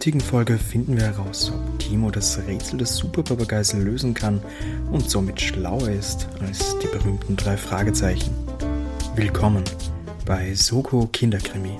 heutigen Folge finden wir heraus, ob Timo das Rätsel des Superpapageis lösen kann und somit schlauer ist als die berühmten drei Fragezeichen. Willkommen bei Soko Kinderkrimi.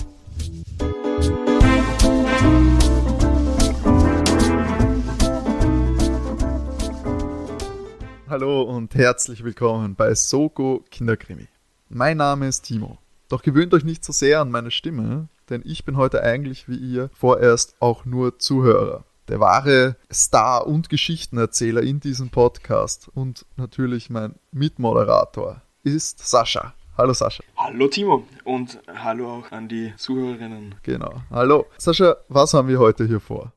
Hallo und herzlich willkommen bei Soko Kinderkrimi. Mein Name ist Timo. Doch gewöhnt euch nicht so sehr an meine Stimme, denn ich bin heute eigentlich wie ihr vorerst auch nur Zuhörer. Der wahre Star und Geschichtenerzähler in diesem Podcast und natürlich mein Mitmoderator ist Sascha. Hallo Sascha. Hallo Timo und hallo auch an die Zuhörerinnen. Genau. Hallo. Sascha, was haben wir heute hier vor?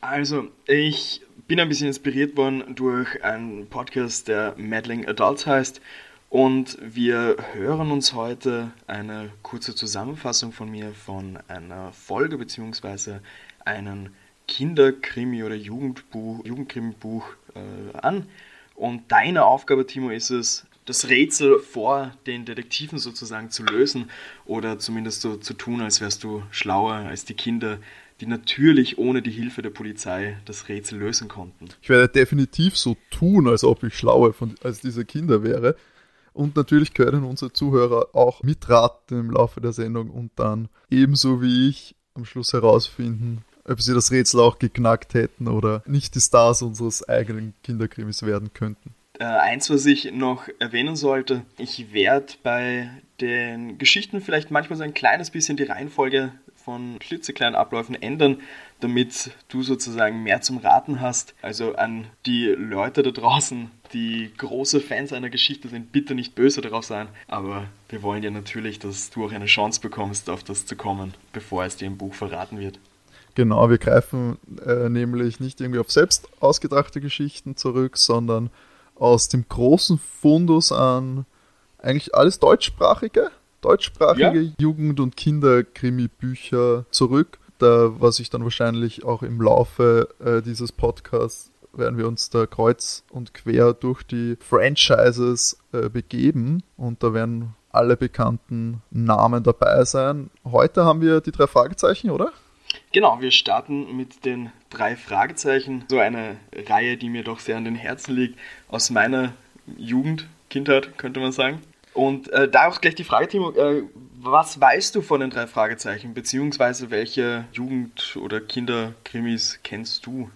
Also, ich bin ein bisschen inspiriert worden durch einen Podcast, der Meddling Adults heißt. Und wir hören uns heute eine kurze Zusammenfassung von mir von einer Folge bzw. einem Kinderkrimi oder Jugendbuch, Jugendkrimi-Buch äh, an. Und deine Aufgabe, Timo, ist es, das Rätsel vor den Detektiven sozusagen zu lösen oder zumindest so zu tun, als wärst du schlauer als die Kinder, die natürlich ohne die Hilfe der Polizei das Rätsel lösen konnten. Ich werde definitiv so tun, als ob ich schlauer von, als diese Kinder wäre. Und natürlich können unsere Zuhörer auch mitraten im Laufe der Sendung und dann ebenso wie ich am Schluss herausfinden, ob sie das Rätsel auch geknackt hätten oder nicht die Stars unseres eigenen Kinderkrimis werden könnten. Äh, eins, was ich noch erwähnen sollte, ich werde bei den Geschichten vielleicht manchmal so ein kleines bisschen die Reihenfolge von klitzekleinen Abläufen ändern, damit du sozusagen mehr zum Raten hast. Also an die Leute da draußen, die große Fans einer Geschichte sind, bitte nicht böse darauf sein. Aber wir wollen ja natürlich, dass du auch eine Chance bekommst, auf das zu kommen, bevor es dir im Buch verraten wird. Genau, wir greifen äh, nämlich nicht irgendwie auf selbst ausgedachte Geschichten zurück, sondern aus dem großen Fundus an eigentlich alles deutschsprachige, deutschsprachige ja. Jugend- und Kinderkrimi-Bücher zurück. Da, was ich dann wahrscheinlich auch im Laufe äh, dieses Podcasts werden wir uns da kreuz und quer durch die Franchises äh, begeben und da werden alle bekannten Namen dabei sein. Heute haben wir die drei Fragezeichen, oder? Genau, wir starten mit den drei Fragezeichen. So eine Reihe, die mir doch sehr an den Herzen liegt, aus meiner Jugend, Kindheit, könnte man sagen. Und äh, da auch gleich die Frage, Timo, äh, was weißt du von den drei Fragezeichen, beziehungsweise welche Jugend- oder Kinderkrimis kennst du?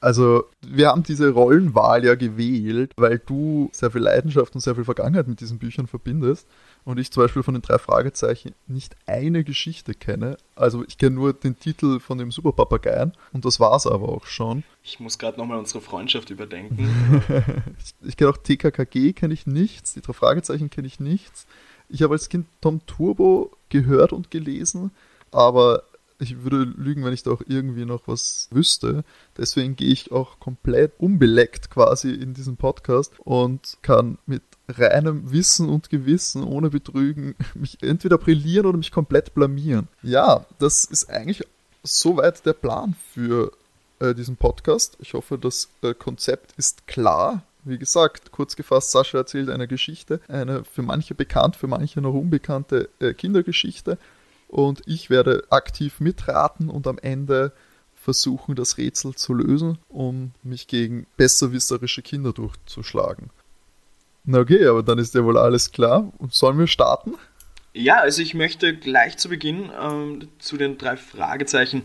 Also, wir haben diese Rollenwahl ja gewählt, weil du sehr viel Leidenschaft und sehr viel Vergangenheit mit diesen Büchern verbindest und ich zum Beispiel von den drei Fragezeichen nicht eine Geschichte kenne. Also, ich kenne nur den Titel von dem Superpapageien und das war es aber auch schon. Ich muss gerade nochmal unsere Freundschaft überdenken. ich, ich kenne auch TKKG, kenne ich nichts, die drei Fragezeichen kenne ich nichts. Ich habe als Kind Tom Turbo gehört und gelesen, aber ich würde lügen, wenn ich da auch irgendwie noch was wüsste. Deswegen gehe ich auch komplett unbeleckt quasi in diesen Podcast und kann mit reinem Wissen und Gewissen, ohne Betrügen, mich entweder brillieren oder mich komplett blamieren. Ja, das ist eigentlich soweit der Plan für äh, diesen Podcast. Ich hoffe, das äh, Konzept ist klar. Wie gesagt, kurz gefasst, Sascha erzählt eine Geschichte, eine für manche bekannt, für manche noch unbekannte äh, Kindergeschichte und ich werde aktiv mitraten und am Ende versuchen, das Rätsel zu lösen, um mich gegen besserwisserische Kinder durchzuschlagen. Na okay, aber dann ist ja wohl alles klar. Sollen wir starten? Ja, also ich möchte gleich zu Beginn ähm, zu den drei Fragezeichen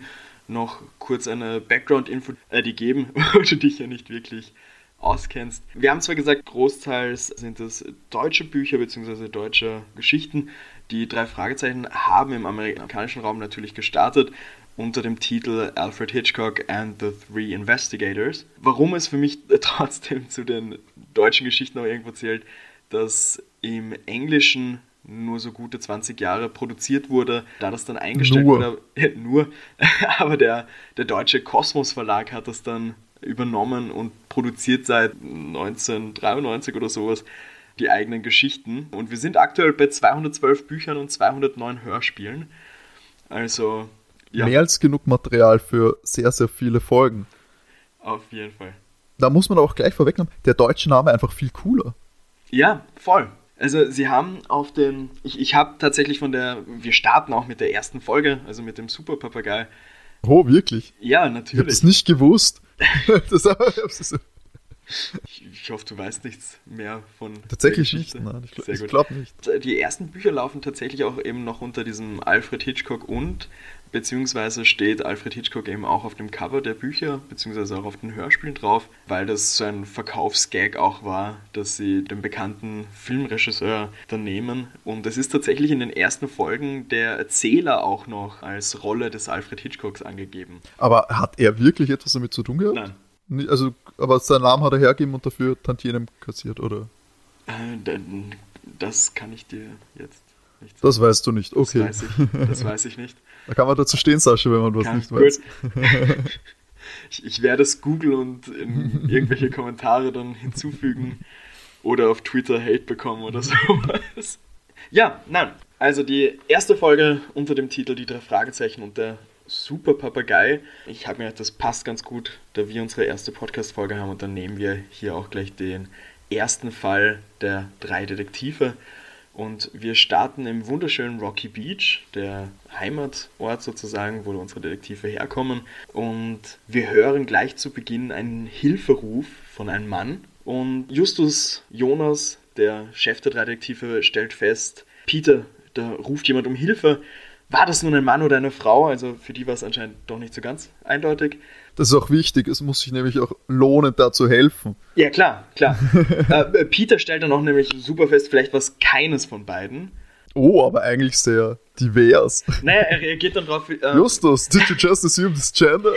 noch kurz eine Background-Info äh, geben, weil du dich ja nicht wirklich auskennst. Wir haben zwar gesagt, großteils sind es deutsche Bücher bzw. deutsche Geschichten. Die drei Fragezeichen haben im amerikanischen Raum natürlich gestartet unter dem Titel Alfred Hitchcock and the Three Investigators. Warum es für mich trotzdem zu den deutschen Geschichten auch irgendwo zählt, dass im Englischen nur so gute 20 Jahre produziert wurde, da das dann eingestellt nur. wurde. nur, aber der, der deutsche Kosmos Verlag hat das dann übernommen und produziert seit 1993 oder sowas die eigenen Geschichten. Und wir sind aktuell bei 212 Büchern und 209 Hörspielen. Also. Ja. Mehr als genug Material für sehr, sehr viele Folgen. Auf jeden Fall. Da muss man auch gleich vorwegnehmen, der deutsche Name einfach viel cooler. Ja, voll. Also sie haben auf den, ich, ich habe tatsächlich von der, wir starten auch mit der ersten Folge, also mit dem Super Papagei, Oh, wirklich? Ja, Ich habe natürlich. das nicht gewusst. das, das, Ich, ich hoffe, du weißt nichts mehr von. tatsächlich der nicht. Geschichte. Nein, ich, ich glaube nicht. Die ersten Bücher laufen tatsächlich auch eben noch unter diesem Alfred Hitchcock und, beziehungsweise steht Alfred Hitchcock eben auch auf dem Cover der Bücher, beziehungsweise auch auf den Hörspielen drauf, weil das so ein Verkaufsgag auch war, dass sie den bekannten Filmregisseur dann nehmen. Und es ist tatsächlich in den ersten Folgen der Erzähler auch noch als Rolle des Alfred Hitchcocks angegeben. Aber hat er wirklich etwas damit zu tun gehabt? Nein. Also, aber seinen Namen hat er hergegeben und dafür Tantienem kassiert, oder? Äh, Das kann ich dir jetzt nicht sagen. Das weißt du nicht. Okay. Das weiß ich, das weiß ich nicht. Da kann man dazu stehen, Sascha, wenn man was Kann- nicht weiß. gut. ich, ich werde es googeln und in irgendwelche Kommentare dann hinzufügen oder auf Twitter Hate bekommen oder sowas. Ja, nein. Also die erste Folge unter dem Titel Die drei Fragezeichen und der Super Papagei. Ich habe mir gedacht, das passt ganz gut, da wir unsere erste Podcast-Folge haben und dann nehmen wir hier auch gleich den ersten Fall der drei Detektive. Und wir starten im wunderschönen Rocky Beach, der Heimatort sozusagen, wo unsere Detektive herkommen. Und wir hören gleich zu Beginn einen Hilferuf von einem Mann. Und Justus Jonas, der Chef der drei Detektive, stellt fest, Peter, da ruft jemand um Hilfe. War das nun ein Mann oder eine Frau? Also für die war es anscheinend doch nicht so ganz eindeutig. Das ist auch wichtig. Es muss sich nämlich auch lohnen, da zu helfen. Ja, klar, klar. äh, Peter stellt dann auch nämlich super fest, vielleicht war es keines von beiden. Oh, aber eigentlich sehr divers. Naja, er reagiert dann drauf. Äh, Justus, did you just assume this gender?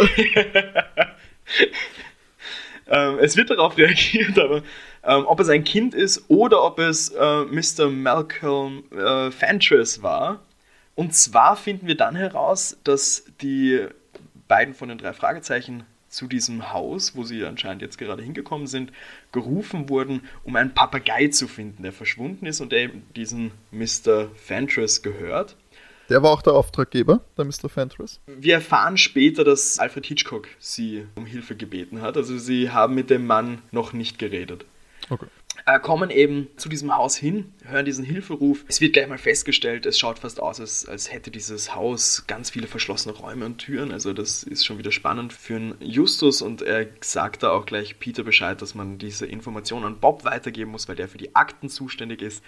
ähm, es wird darauf reagiert, aber ähm, ob es ein Kind ist oder ob es äh, Mr. Malcolm äh, Fentress war. Und zwar finden wir dann heraus, dass die beiden von den drei Fragezeichen zu diesem Haus, wo sie anscheinend jetzt gerade hingekommen sind, gerufen wurden, um einen Papagei zu finden, der verschwunden ist und der eben diesen Mr. Fentress gehört. Der war auch der Auftraggeber, der Mr. Fentress. Wir erfahren später, dass Alfred Hitchcock sie um Hilfe gebeten hat. Also sie haben mit dem Mann noch nicht geredet. Okay. Äh, kommen eben zu diesem Haus hin, hören diesen Hilferuf. Es wird gleich mal festgestellt, es schaut fast aus, als, als hätte dieses Haus ganz viele verschlossene Räume und Türen. Also das ist schon wieder spannend für einen Justus und er sagt da auch gleich Peter Bescheid, dass man diese Information an Bob weitergeben muss, weil der für die Akten zuständig ist.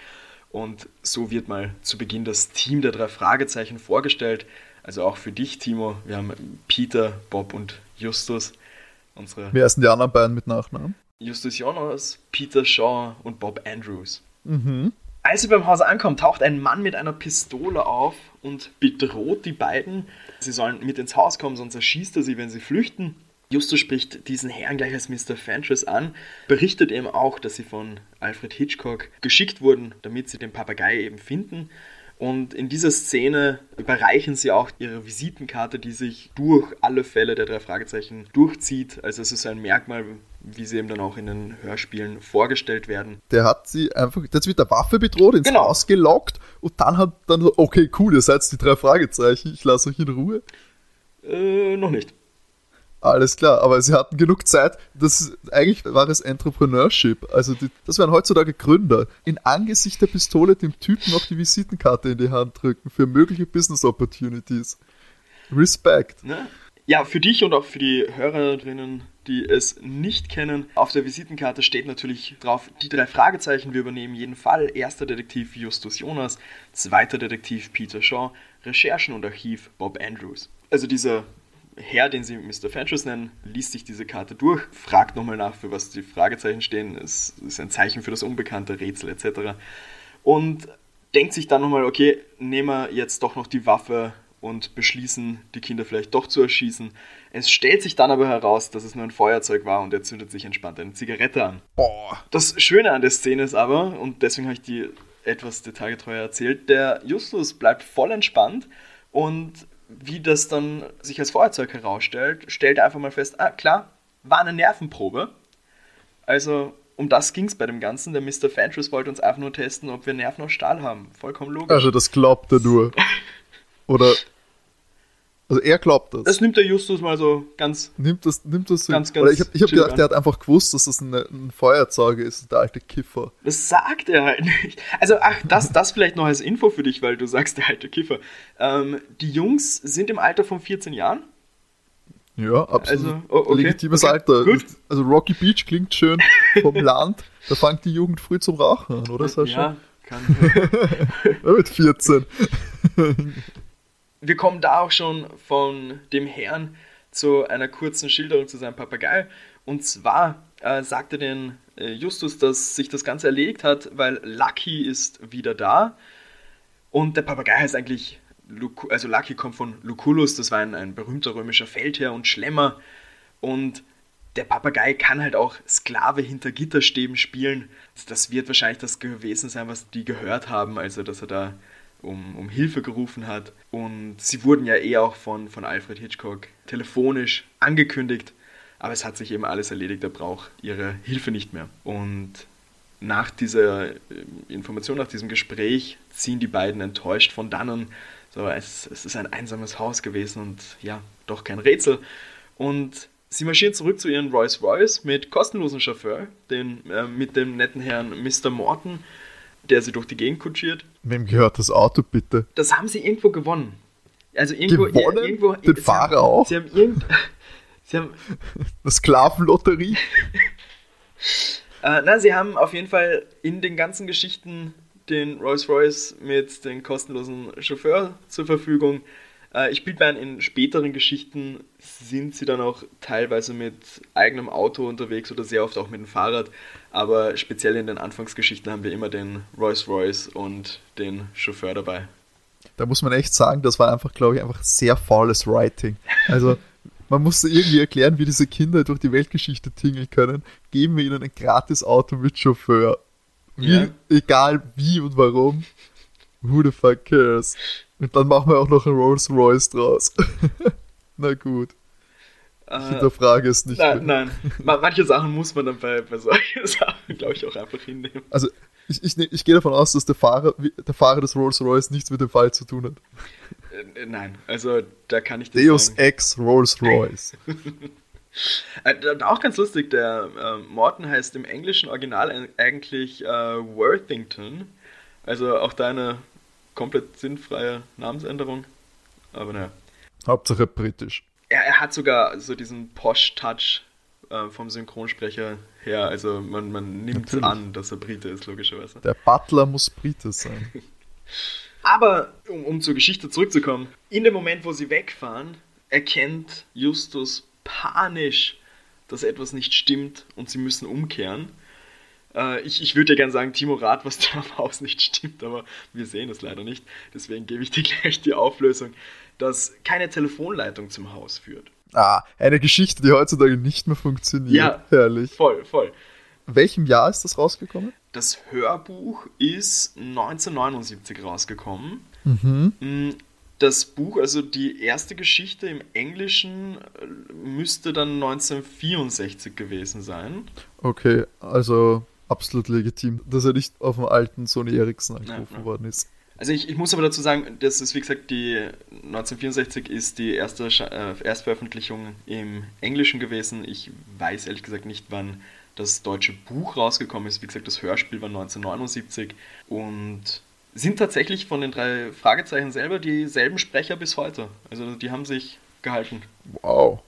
Und so wird mal zu Beginn das Team der drei Fragezeichen vorgestellt. Also auch für dich, Timo. Wir haben Peter, Bob und Justus. Unsere Wer sind die anderen beiden mit Nachnamen? Justus Jonas, Peter Shaw und Bob Andrews. Mhm. Als sie beim Haus ankommen, taucht ein Mann mit einer Pistole auf und bedroht die beiden. Sie sollen mit ins Haus kommen, sonst erschießt er sie, wenn sie flüchten. Justus spricht diesen Herrn gleich als Mr. Fentress an, berichtet eben auch, dass sie von Alfred Hitchcock geschickt wurden, damit sie den Papagei eben finden. Und in dieser Szene überreichen sie auch ihre Visitenkarte, die sich durch alle Fälle der drei Fragezeichen durchzieht. Also es ist ein Merkmal, wie sie eben dann auch in den Hörspielen vorgestellt werden. Der hat sie einfach, sie mit der Waffe bedroht, ins Genau. Haus gelockt und dann hat dann so, okay, cool, ihr seid die drei Fragezeichen, ich lasse euch in Ruhe. Äh, noch nicht. Alles klar, aber sie hatten genug Zeit. Das eigentlich war es Entrepreneurship. Also die, das wären heutzutage Gründer. In Angesicht der Pistole dem Typen noch die Visitenkarte in die Hand drücken für mögliche Business Opportunities. Respekt. Ne? Ja, für dich und auch für die Hörerinnen, die es nicht kennen, auf der Visitenkarte steht natürlich drauf die drei Fragezeichen. Wir übernehmen jeden Fall. Erster Detektiv Justus Jonas, zweiter Detektiv Peter Shaw, Recherchen und Archiv Bob Andrews. Also dieser Herr, den sie Mr. Fentress nennen, liest sich diese Karte durch, fragt nochmal nach, für was die Fragezeichen stehen. Es ist ein Zeichen für das Unbekannte, Rätsel etc. Und denkt sich dann nochmal, okay, nehmen wir jetzt doch noch die Waffe und beschließen, die Kinder vielleicht doch zu erschießen. Es stellt sich dann aber heraus, dass es nur ein Feuerzeug war und er zündet sich entspannt eine Zigarette an. Boah. Das Schöne an der Szene ist aber, und deswegen habe ich die etwas detailgetreuer erzählt, der Justus bleibt voll entspannt und wie das dann sich als Feuerzeug herausstellt, stellt er einfach mal fest, ah klar, war eine Nervenprobe. Also um das ging es bei dem Ganzen. Der Mr. Fentress wollte uns einfach nur testen, ob wir Nerven aus Stahl haben. Vollkommen logisch. Also das glaubt er nur. Oder. Also er glaubt das. das nimmt der Justus mal so ganz nimmt das, nimmt das so. Ganz, ganz Oder ich habe hab gedacht, der hat einfach gewusst, dass das ein, ein Feuerzeug ist, der alte Kiffer. Das sagt er halt nicht. Also, ach, das, das vielleicht noch als Info für dich, weil du sagst, der alte Kiffer. Ähm, die Jungs sind im Alter von 14 Jahren. Ja, absolut. Also, oh, okay, Legitimes okay, Alter. gut. Also Rocky Beach klingt schön vom Land. Da fängt die Jugend früh zum Rauchen an, oder Sascha? Ja, kann. Mit 14. Wir kommen da auch schon von dem Herrn zu einer kurzen Schilderung zu seinem Papagei. Und zwar äh, sagte den äh, Justus, dass sich das Ganze erledigt hat, weil Lucky ist wieder da. Und der Papagei heißt eigentlich, Lucu also Lucky kommt von Lucullus, das war ein, ein berühmter römischer Feldherr und Schlemmer. Und der Papagei kann halt auch Sklave hinter Gitterstäben spielen. Das wird wahrscheinlich das gewesen sein, was die gehört haben, also dass er da um, um Hilfe gerufen hat. Und sie wurden ja eh auch von, von Alfred Hitchcock telefonisch angekündigt, aber es hat sich eben alles erledigt, er braucht ihre Hilfe nicht mehr. Und nach dieser äh, Information, nach diesem Gespräch, ziehen die beiden enttäuscht von dannen. So, es, es ist ein einsames Haus gewesen und ja, doch kein Rätsel. Und sie marschieren zurück zu ihren Rolls Royce mit kostenlosem Chauffeur, den, äh, mit dem netten Herrn Mr. Morton, der sie durch die Gegend kutschiert. Wem gehört das Auto bitte? Das haben sie irgendwo gewonnen. Also irgendwo, Gewonnen? irgendwo Den sie Fahrer haben, auch? Sie haben irgend, sie haben, Das Sklavenlotterie? Äh, na, sie haben auf jeden Fall in den ganzen Geschichten den Rolls-Royce mit dem kostenlosen Chauffeur zur Verfügung. Äh, ich spiele bei in späteren Geschichten sind sie dann auch teilweise mit eigenem Auto unterwegs oder sehr oft auch mit dem Fahrrad. Aber speziell in den Anfangsgeschichten haben wir immer den Rolls-Royce und den Chauffeur dabei. Da muss man echt sagen, das war einfach, glaube ich, einfach sehr faules Writing. Also, man musste irgendwie erklären, wie diese Kinder durch die Weltgeschichte tingeln können. Geben wir ihnen ein gratis Auto mit Chauffeur. Wie, Ja. Egal wie und warum. Who the fuck cares? Und dann machen wir auch noch ein Rolls Royce draus. Na gut, ich Äh, hinterfrage es nicht nein, mehr. nein. Ma- Manche Sachen muss man dann bei, bei solchen Sachen, glaube ich, auch einfach hinnehmen. Also, ich, ich, ich gehe davon aus, dass der Fahrer, der Fahrer des Rolls Royce nichts mit dem Fall zu tun hat. Äh, Nein, also da kann ich das Deus sagen. Ex Rolls Royce. Äh, auch ganz lustig, der äh, Morton heißt im englischen Original eig- eigentlich äh, Worthington. Also auch da eine komplett sinnfreie Namensänderung. Aber naja. Hauptsache britisch. Er, er hat sogar so diesen Posh-Touch äh, vom Synchronsprecher her. Also man, man nimmt Natürlich. an, dass er Brite ist, logischerweise. Der Butler muss Brite sein. Aber um, um zur Geschichte zurückzukommen, in dem Moment, wo sie wegfahren, erkennt Justus panisch, dass etwas nicht stimmt und sie müssen umkehren. Äh, ich ich würde ja gerne sagen, Timo, rat, was da am Haus nicht stimmt, aber wir sehen es leider nicht. Deswegen gebe ich dir gleich die Auflösung, dass keine Telefonleitung zum Haus führt. Ah, eine Geschichte, die heutzutage nicht mehr funktioniert. Ja. Herrlich. Voll, voll. In welchem Jahr ist das rausgekommen? Das Hörbuch ist 1979 rausgekommen. Mhm. Mm, Das Buch, also die erste Geschichte im Englischen, äh, müsste dann 1964 gewesen sein. Okay, also absolut legitim, dass er nicht auf dem alten Sony Ericsson angerufen Ja, ja. worden ist. Also ich, ich muss aber dazu sagen, das ist wie gesagt die 1964 ist die erste äh, Erstveröffentlichung im Englischen gewesen. Ich weiß ehrlich gesagt nicht, wann das deutsche Buch rausgekommen ist. Wie gesagt, das Hörspiel war 1979 und sind tatsächlich von den drei Fragezeichen selber dieselben Sprecher bis heute. Also die haben sich gehalten. Wow.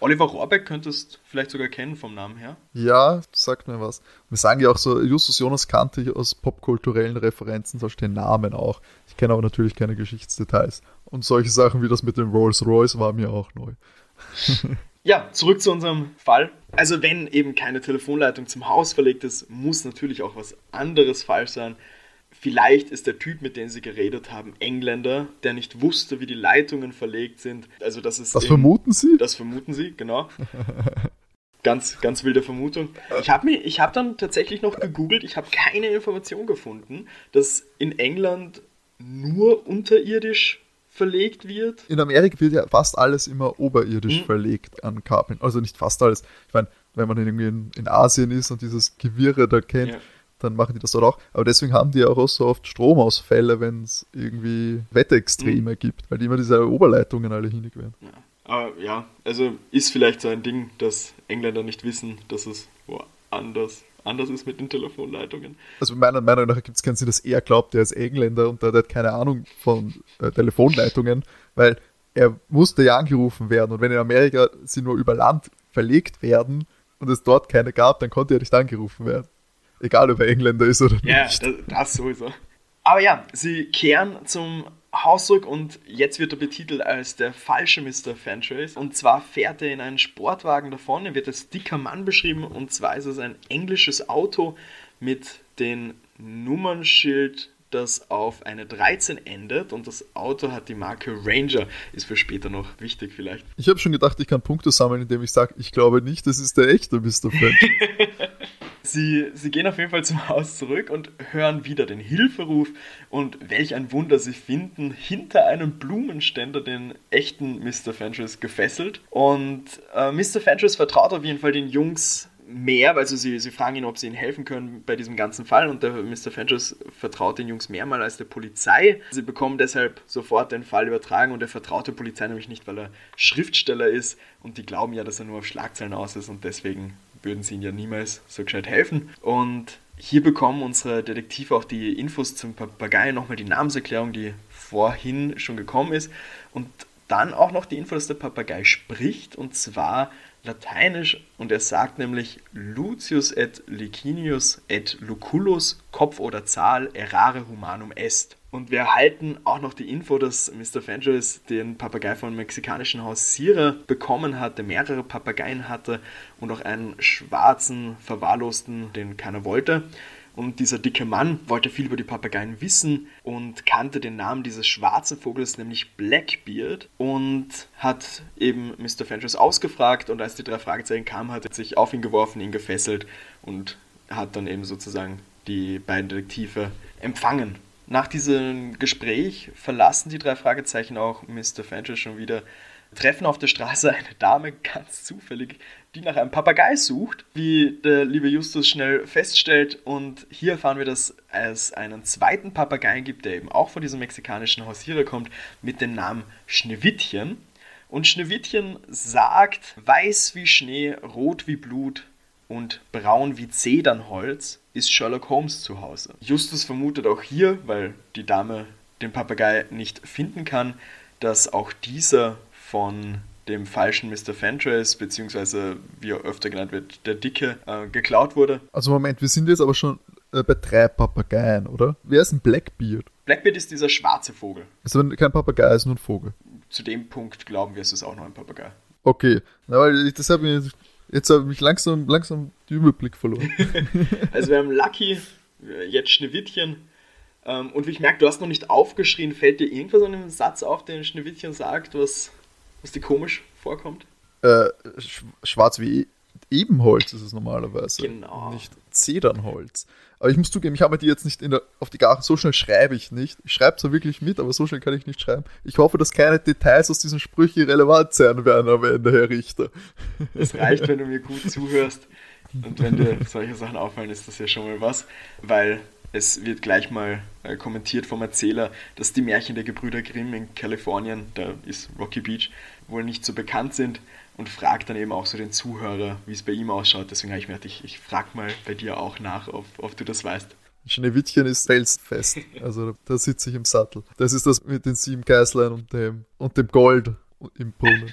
Oliver Rohrbeck könntest vielleicht sogar kennen vom Namen her. Ja, sagt mir was. Wir sagen ja auch so, Justus Jonas kannte ich aus popkulturellen Referenzen, zum Beispiel den Namen auch. Ich kenne aber natürlich keine Geschichtsdetails. Und solche Sachen wie das mit dem Rolls Royce war mir auch neu. Ja, zurück zu unserem Fall. Also wenn eben keine Telefonleitung zum Haus verlegt ist, muss natürlich auch was anderes falsch sein. Vielleicht ist der Typ, mit dem sie geredet haben, Engländer, der nicht wusste, wie die Leitungen verlegt sind. Also das ist Das in- vermuten Sie? Das vermuten sie, genau. Ganz, ganz wilde Vermutung. Ich habe ich hab dann tatsächlich noch gegoogelt, ich habe keine Information gefunden, dass in England nur unterirdisch verlegt wird. In Amerika wird ja fast alles immer oberirdisch Mhm. verlegt an Kabeln. Also nicht fast alles. Ich meine, wenn man irgendwie in, in Asien ist und dieses Gewirre da kennt, Ja. Dann machen die das dort auch. Aber deswegen haben die auch so oft Stromausfälle, wenn es irgendwie Wetterextreme gibt, weil die immer diese Oberleitungen alle hinig werden. Ja. Aber ja, also ist vielleicht so ein Ding, dass Engländer nicht wissen, dass es woanders anders ist mit den Telefonleitungen. Also meiner Meinung nach gibt es keinen Sinn, dass er glaubt, er ist Engländer und der hat keine Ahnung von äh, Telefonleitungen, weil er musste ja angerufen werden und wenn in Amerika sie nur über Land verlegt werden und es dort keine gab, dann konnte er nicht angerufen werden. Egal, ob er Engländer ist oder ja, nicht. Ja, das, das sowieso. Aber ja, sie kehren zum Haus zurück und jetzt wird er betitelt als der falsche Mr. Fentrace. Und zwar fährt er in einen Sportwagen davon, er wird als dicker Mann beschrieben und zwar ist es ein englisches Auto mit dem Nummernschild das auf eine 13 endet und das Auto hat die Marke Ranger. Ist für später noch wichtig vielleicht. Ich habe schon gedacht, ich kann Punkte sammeln, indem ich sage, ich glaube nicht, das ist der echte Mr. French. sie, sie gehen auf jeden Fall zum Haus zurück und hören wieder den Hilferuf und welch ein Wunder, sie finden hinter einem Blumenständer den echten Mr. Fentress gefesselt und äh, Mr. Fentress vertraut auf jeden Fall den Jungs mehr, also sie, sie fragen ihn, ob sie ihnen helfen können bei diesem ganzen Fall und der Mr. Fenchers vertraut den Jungs mehrmals als der Polizei. Sie bekommen deshalb sofort den Fall übertragen und er vertraut der Polizei nämlich nicht, weil er Schriftsteller ist und die glauben ja, dass er nur auf Schlagzeilen aus ist und deswegen würden sie ihm ja niemals so gescheit helfen. Und hier bekommen unsere Detektive auch die Infos zum Papagei, nochmal die Namenserklärung, die vorhin schon gekommen ist und dann auch noch die Info, dass der Papagei spricht und zwar Lateinisch und er sagt nämlich Lucius et Licinius et Lucullus, Kopf oder Zahl, errare humanum est. Und wir erhalten auch noch die Info, dass Mr. Fenris den Papagei vom mexikanischen Haus Sierra bekommen der mehrere Papageien hatte und auch einen schwarzen, verwahrlosten, den keiner wollte. Und dieser dicke Mann wollte viel über die Papageien wissen und kannte den Namen dieses schwarzen Vogels, nämlich Blackbeard, und hat eben Mr. Fenris ausgefragt. Und als die drei Fragezeichen kamen, hat er sich auf ihn geworfen, ihn gefesselt und hat dann eben sozusagen die beiden Detektive empfangen. Nach diesem Gespräch verlassen die drei Fragezeichen auch Mr. Fenris schon wieder treffen auf der Straße eine Dame ganz zufällig, die nach einem Papagei sucht, wie der liebe Justus schnell feststellt. Und hier erfahren wir, dass es einen zweiten Papagei gibt, der eben auch von diesem mexikanischen Hausierer kommt, mit dem Namen Schneewittchen. Und Schneewittchen sagt, weiß wie Schnee, rot wie Blut und braun wie Zedernholz ist Sherlock Holmes zu Hause. Justus vermutet auch hier, weil die Dame den Papagei nicht finden kann, dass auch dieser von dem falschen Mr. Fentrace, beziehungsweise wie er öfter genannt wird, der Dicke, äh, geklaut wurde. Also Moment, wir sind jetzt aber schon äh, bei drei Papageien, oder? Wer ist ein Blackbeard? Blackbeard ist dieser schwarze Vogel. Also kein Papagei, ist nur ein Vogel. Zu dem Punkt glauben wir, es ist auch noch ein Papagei. Okay, Na, weil das habe ich jetzt habe ich mich langsam, langsam den Überblick verloren. also wir haben Lucky, jetzt Schneewittchen, ähm, und wie ich merke, du hast noch nicht aufgeschrien, fällt dir irgendwas an dem Satz auf, den Schneewittchen sagt, was was dir komisch vorkommt? Äh, schwarz wie Ebenholz ist es normalerweise. Genau. Nicht Zedernholz. Aber ich muss zugeben, ich habe die jetzt nicht der, auf die Gare, so schnell schreibe ich nicht. Ich schreibe zwar wirklich mit, aber so schnell kann ich nicht schreiben. Ich hoffe, dass keine Details aus diesen Sprüchen relevant sein werden am Ende, Herr Richter. Es reicht, wenn du mir gut zuhörst. Und wenn dir solche Sachen auffallen, ist das ja schon mal was. Weil es wird gleich mal äh, kommentiert vom Erzähler, dass die Märchen der Gebrüder Grimm in Kalifornien, da ist Rocky Beach, wohl nicht so bekannt sind und fragt dann eben auch so den Zuhörer, wie es bei ihm ausschaut. Deswegen habe ich mir gedacht, ich, ich frage mal bei dir auch nach, ob, ob du das weißt. Schneewittchen ist felsfest. Also da sitze ich im Sattel. Das ist das mit den sieben Geißlein und dem, und dem Gold im Brunnen.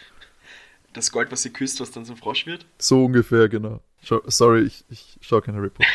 Das Gold, was sie küsst, was dann zum Frosch wird? So ungefähr, genau. Sorry, ich, ich schaue keine Report.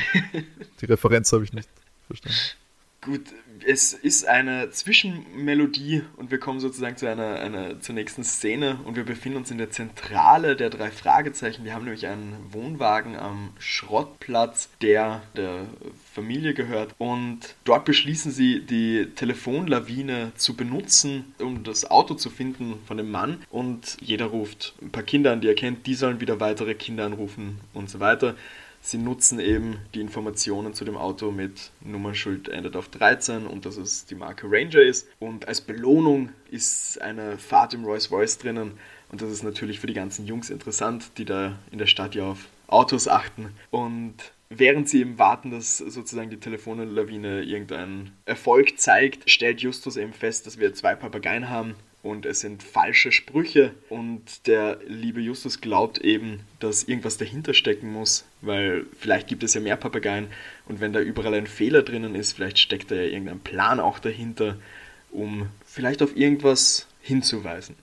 Die Referenz habe ich nicht verstanden. Gut, es ist eine Zwischenmelodie und wir kommen sozusagen zu einer, einer zur nächsten Szene und wir befinden uns in der Zentrale der drei Fragezeichen. Die haben nämlich einen Wohnwagen am Schrottplatz, der der Familie gehört und dort beschließen sie, die Telefonlawine zu benutzen, um das Auto zu finden von dem Mann und jeder ruft ein paar Kinder an, die er kennt, die sollen wieder weitere Kinder anrufen und so weiter. Sie nutzen eben die Informationen zu dem Auto mit Nummernschild endet auf 13 und dass es die Marke Ranger ist. Und als Belohnung ist eine Fahrt im Rolls Royce drinnen. Und das ist natürlich für die ganzen Jungs interessant, die da in der Stadt ja auf Autos achten. Und während sie eben warten, dass sozusagen die Telefonlawine irgendeinen Erfolg zeigt, stellt Justus eben fest, dass wir zwei Papageien haben und es sind falsche Sprüche und der liebe Justus glaubt eben, dass irgendwas dahinter stecken muss, weil vielleicht gibt es ja mehr Papageien und wenn da überall ein Fehler drinnen ist, vielleicht steckt da ja irgendein Plan auch dahinter, um vielleicht auf irgendwas hinzuweisen.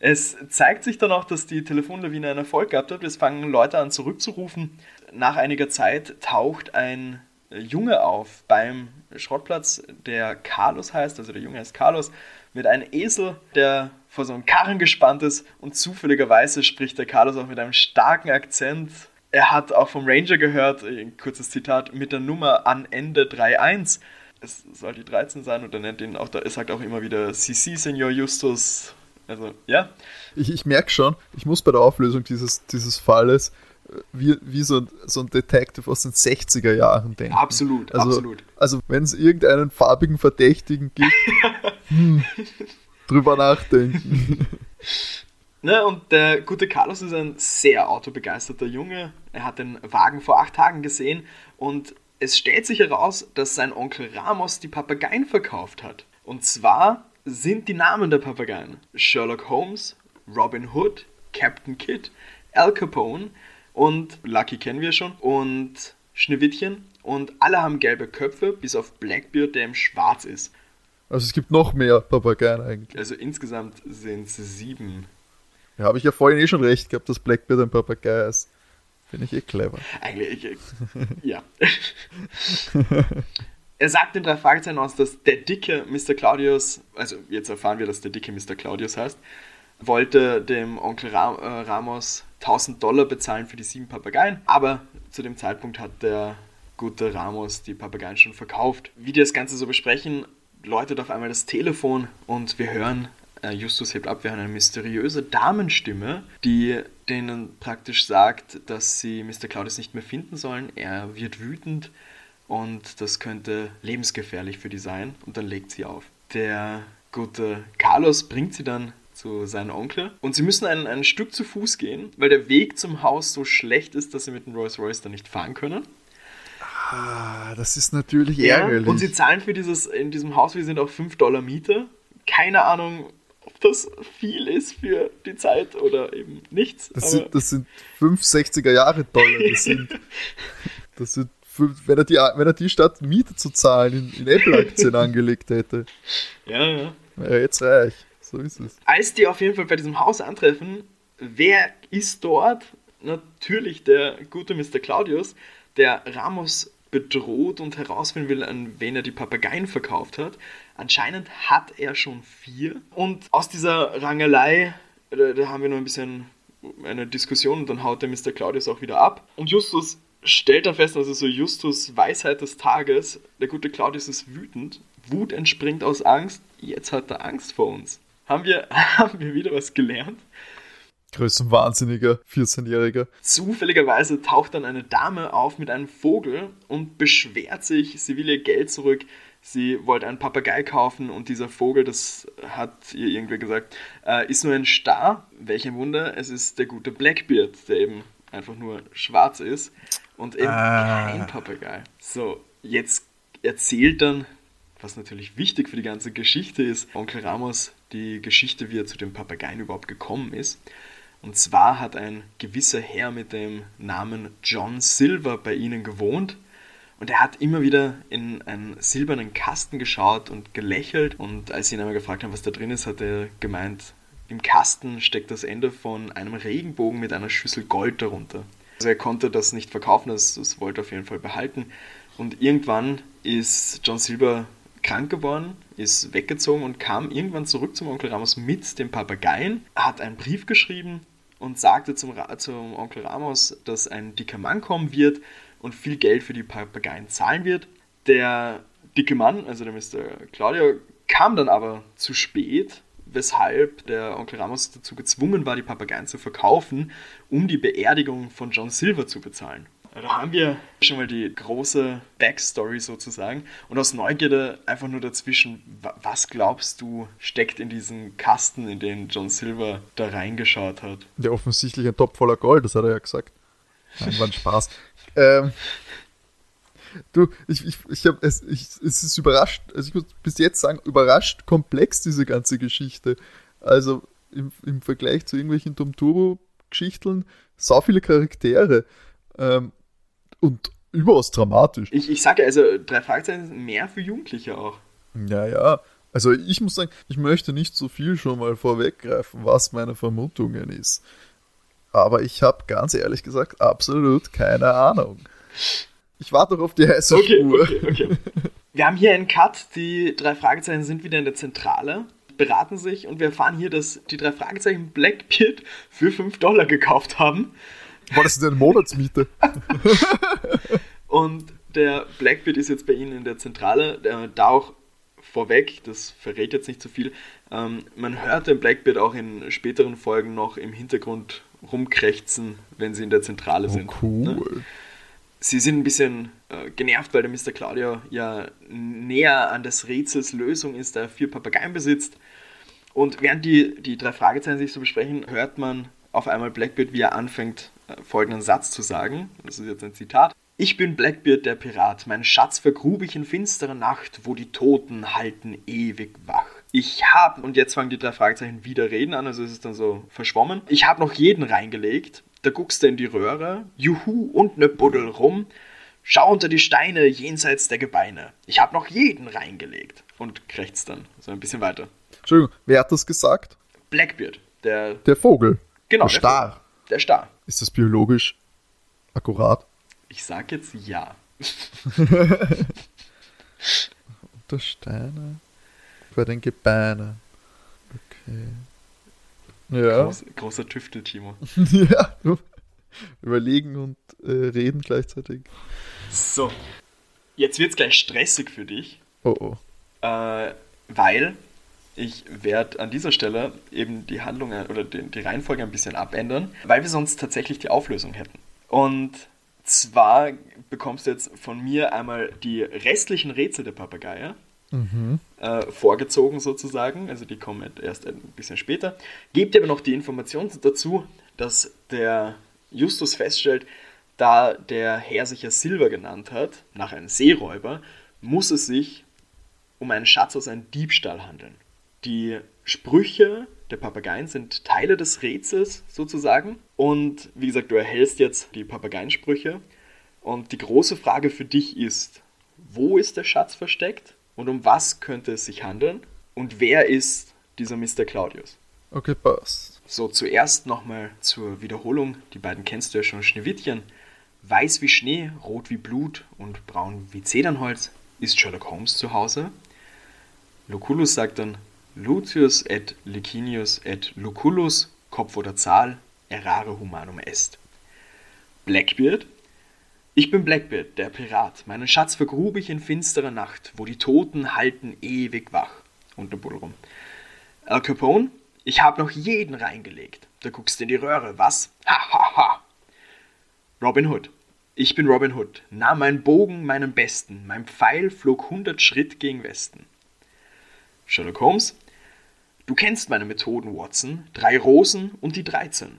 Es zeigt sich dann auch, dass die Telefonlawine einen Erfolg gehabt hat. Es fangen Leute an zurückzurufen. Nach einiger Zeit taucht ein Junge auf beim Schrottplatz, der Carlos heißt, also der Junge heißt Carlos, mit einem Esel, der vor so einem Karren gespannt ist und zufälligerweise spricht der Carlos auch mit einem starken Akzent. Er hat auch vom Ranger gehört, ein kurzes Zitat, mit der Nummer an Ende 3.1. Es soll die 13 sein und er nennt ihn auch, er sagt auch immer wieder CC, Senor Justus. Also, ja. Ich, ich merke schon, ich muss bei der Auflösung dieses, dieses Falles wie, wie so, ein, so ein Detective aus den 60er Jahren denken. Absolut, also, absolut. Also wenn es irgendeinen farbigen Verdächtigen gibt, hm, drüber nachdenken. Ne, und der gute Carlos ist ein sehr autobegeisterter Junge. Er hat den Wagen vor acht Tagen gesehen und es stellt sich heraus, dass sein Onkel Ramos die Papageien verkauft hat. Und zwar sind die Namen der Papageien Sherlock Holmes, Robin Hood, Captain Kidd, Al Capone und Lucky kennen wir schon und Schneewittchen und alle haben gelbe Köpfe, bis auf Blackbeard, der im Schwarz ist. Also es gibt noch mehr Papageien eigentlich. Also insgesamt sind es sieben. Ja, habe ich ja vorhin eh schon recht gehabt, dass Blackbeard ein Papagei ist. Finde ich eh clever. Eigentlich, äh, ja. er sagt in drei Fragezeichen aus, dass der dicke Mr. Claudius, also jetzt erfahren wir, dass der dicke Mr. Claudius heißt, wollte dem Onkel Ram, äh, Ramos 1000 Dollar bezahlen für die sieben Papageien, aber zu dem Zeitpunkt hat der gute Ramos die Papageien schon verkauft. Wie die das Ganze so besprechen, läutet auf einmal das Telefon und wir hören, äh, Justus hebt ab, wir hören eine mysteriöse Damenstimme, die denen praktisch sagt, dass sie Mr. Claudius nicht mehr finden sollen. Er wird wütend und das könnte lebensgefährlich für die sein und dann legt sie auf. Der gute Carlos bringt sie dann zu seinem Onkel. Und sie müssen ein, ein Stück zu Fuß gehen, weil der Weg zum Haus so schlecht ist, dass sie mit dem Rolls Royce da nicht fahren können. Ah, das ist natürlich ärgerlich. Ja, und sie zahlen für dieses, in diesem Haus, wir sind auch 5 Dollar Miete. Keine Ahnung, ob das viel ist für die Zeit oder eben nichts. Das, sind, das sind 5 60er Jahre Dollar. Das sind, das sind wenn er, die, wenn er die Stadt Miete zu zahlen in, in Apple-Aktien angelegt hätte. Ja, ja. Wäre jetzt reich. So ist es. Als die auf jeden Fall bei diesem Haus antreffen, wer ist dort? Natürlich der gute Mr. Claudius, der Ramos bedroht und herausfinden will, an wen er die Papageien verkauft hat. Anscheinend hat er schon vier. Und aus dieser Rangelei, da, da haben wir noch ein bisschen eine Diskussion und dann haut der Mr. Claudius auch wieder ab. Und Justus stellt dann fest, also so Justus Weisheit des Tages, der gute Claudius ist wütend. Wut entspringt aus Angst. Jetzt hat er Angst vor uns haben wir, haben wir wieder was gelernt. Größenwahnsinniger 14-Jähriger. Zufälligerweise taucht dann eine Dame auf mit einem Vogel und beschwert sich, sie will ihr Geld zurück. Sie wollte einen Papagei kaufen und dieser Vogel, das hat ihr irgendwer gesagt, äh, ist nur ein Star. Welch ein Wunder, es ist der gute Blackbeard, der eben einfach nur schwarz ist und eben ah. kein Papagei. So, jetzt erzählt dann was natürlich wichtig für die ganze Geschichte ist, Onkel Ramos die Geschichte, wie er zu den Papageien überhaupt gekommen ist. Und zwar hat ein gewisser Herr mit dem Namen John Silver bei ihnen gewohnt und er hat immer wieder in einen silbernen Kasten geschaut und gelächelt und als sie ihn einmal gefragt haben, was da drin ist, hat er gemeint, im Kasten steckt das Ende von einem Regenbogen mit einer Schüssel Gold darunter. Also er konnte das nicht verkaufen, das, das wollte er auf jeden Fall behalten. Und irgendwann ist John Silver krank geworden, ist weggezogen und kam irgendwann zurück zum Onkel Ramos mit dem Papageien, hat einen Brief geschrieben und sagte zum, zum Onkel Ramos, dass ein dicker Mann kommen wird und viel Geld für die Papageien zahlen wird. Der dicke Mann, also der Mr. Claudio, kam dann aber zu spät, weshalb der Onkel Ramos dazu gezwungen war, die Papageien zu verkaufen, um die Beerdigung von John Silver zu bezahlen. Da haben wir schon mal die große Backstory sozusagen. Und aus Neugierde einfach nur dazwischen, was glaubst du, steckt in diesen Kasten, in den John Silver da reingeschaut hat? Der offensichtlich ein Topf voller Gold, das hat er ja gesagt. Nein, war ein Spaß. ähm, du, ich, ich, ich habe es, es ist überrascht, also ich muss bis jetzt sagen, überrascht komplex diese ganze Geschichte. Also im, im Vergleich zu irgendwelchen Tom Turbo Geschichteln, so viele Charaktere. Ähm, und überaus dramatisch. Ich, ich sage also, drei Fragezeichen sind mehr für Jugendliche auch. Ja, ja. Also ich muss sagen, ich möchte nicht so viel schon mal vorweggreifen, was meine Vermutungen ist. Aber ich habe ganz ehrlich gesagt absolut keine Ahnung. Ich warte doch auf die heiße Okay, Spur. okay, okay. Wir haben hier einen Cut, die drei Fragezeichen sind wieder in der Zentrale, beraten sich und wir erfahren hier, dass die drei Fragezeichen Blackbeard für 5 Dollar gekauft haben. War das denn eine Monatsmiete? Und der Blackbeard ist jetzt bei Ihnen in der Zentrale. Äh, da auch vorweg, das verrät jetzt nicht so viel, ähm, man hört den Blackbeard auch in späteren Folgen noch im Hintergrund rumkrächzen, wenn sie in der Zentrale Oh, sind. Ne? cool. Sie sind ein bisschen äh, genervt, weil der Mr. Claudio ja näher an des Rätsels Lösung ist, der vier Papageien besitzt. Und während die, die drei Fragezeichen sich so besprechen, hört man auf einmal Blackbeard, wie er anfängt, folgenden Satz zu sagen. Das ist jetzt ein Zitat. Ich bin Blackbeard, der Pirat. Meinen Schatz vergrub ich in finsterer Nacht, wo die Toten halten ewig wach. Ich hab, und jetzt fangen die drei Fragezeichen wieder reden an, also ist es dann so verschwommen. Ich hab noch jeden reingelegt. Da guckst du in die Röhre. Juhu und ne Buddel rum. Schau unter die Steine jenseits der Gebeine. Ich hab noch jeden reingelegt. Und krächzt dann so ein bisschen weiter. Entschuldigung, wer hat das gesagt? Blackbeard, der, Der Vogel. genau, Der Star. Der Star. Ist das biologisch akkurat? Ich sag jetzt ja. Unter Steine. Bei den Gebeinen. Okay. Ja. Groß, großer Tüftel, Timo. ja. Überlegen und äh, reden gleichzeitig. So. Jetzt wird's gleich stressig für dich, Oh oh. äh, weil ich werde an dieser Stelle eben die Handlung oder die, Reihenfolge ein bisschen abändern, weil wir sonst tatsächlich die Auflösung hätten. Und zwar bekommst du jetzt von mir einmal die restlichen Rätsel der Papageier Mhm. äh, vorgezogen sozusagen, also die kommen erst ein bisschen später. Gebt aber noch die Information dazu, dass der Justus feststellt, da der Herr sich ja Silver genannt hat, nach einem Seeräuber, muss es sich um einen Schatz aus einem Diebstahl handeln. Die Sprüche der Papageien sind Teile des Rätsels sozusagen. Und wie gesagt, du erhältst jetzt die Papageiensprüche. Und die große Frage für dich ist, wo ist der Schatz versteckt und um was könnte es sich handeln? Und wer ist dieser Mr. Claudius? Okay, passt. So, zuerst nochmal zur Wiederholung. Die beiden kennst du ja schon. Schneewittchen, weiß wie Schnee, rot wie Blut und braun wie Zedernholz. Ist Sherlock Holmes zu Hause? Lucullus sagt dann, Lucius et Licinius et Lucullus, Kopf oder Zahl, errare humanum est. Blackbeard, ich bin Blackbeard, der Pirat. Meinen Schatz vergrub ich in finsterer Nacht, wo die Toten halten ewig wach. Und eine Buddel rum. Al Capone, ich hab noch jeden reingelegt. Da guckst du in die Röhre, was? Ha, ha, ha. Robin Hood. Ich bin Robin Hood, nahm meinen Bogen meinen Besten, mein Pfeil flog hundert Schritt gegen Westen. Sherlock Holmes. Du kennst meine Methoden, Watson. Drei Rosen und die 13.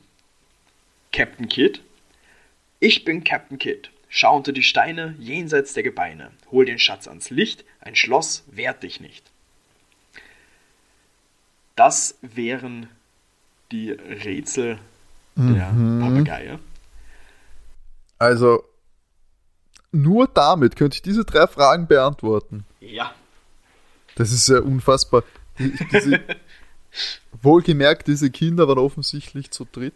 Captain Kidd. Ich bin Captain Kidd. Schau unter die Steine, jenseits der Gebeine. Hol den Schatz ans Licht, ein Schloss wehrt dich nicht. Das wären die Rätsel der Mhm. Papageier. Also, nur damit könnte ich diese drei Fragen beantworten. Ja. Das ist ja unfassbar. Die- Diese, wohlgemerkt, diese Kinder waren offensichtlich zu dritt.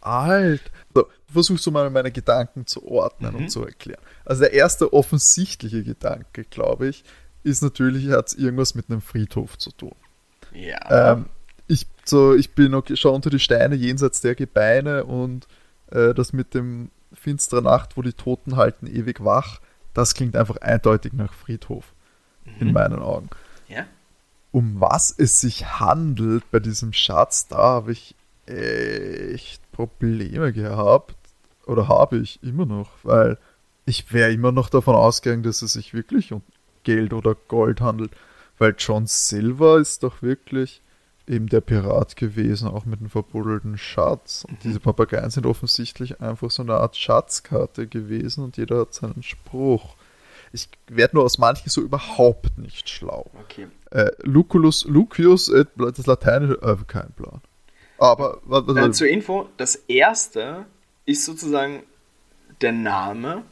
Alt. So, versuchst du mal meine Gedanken zu ordnen Mhm. und zu erklären. Also der erste offensichtliche Gedanke, glaube ich, ist natürlich, hat es irgendwas mit einem Friedhof zu tun. Ja. Ähm, ich, so, ich bin okay, schau unter die Steine jenseits der Gebeine und äh, das mit dem finsterer Nacht, wo die Toten halten, ewig wach, das klingt einfach eindeutig nach Friedhof in Mhm. meinen Augen. ja. Um was es sich handelt bei diesem Schatz, da habe ich echt Probleme gehabt. Oder habe ich immer noch, weil ich wäre immer noch davon ausgegangen, dass es sich wirklich um Geld oder Gold handelt. Weil John Silver ist doch wirklich eben der Pirat gewesen, auch mit dem verbuddelten Schatz. Und diese Papageien sind offensichtlich einfach so eine Art Schatzkarte gewesen und jeder hat seinen Spruch. Ich werde nur aus manchen so überhaupt nicht schlau. Okay. Äh, Lucullus, Lucius, äh, das Lateinische, äh, kein Plan. Aber, was, Äh, was, zur Info, das erste ist sozusagen der Name.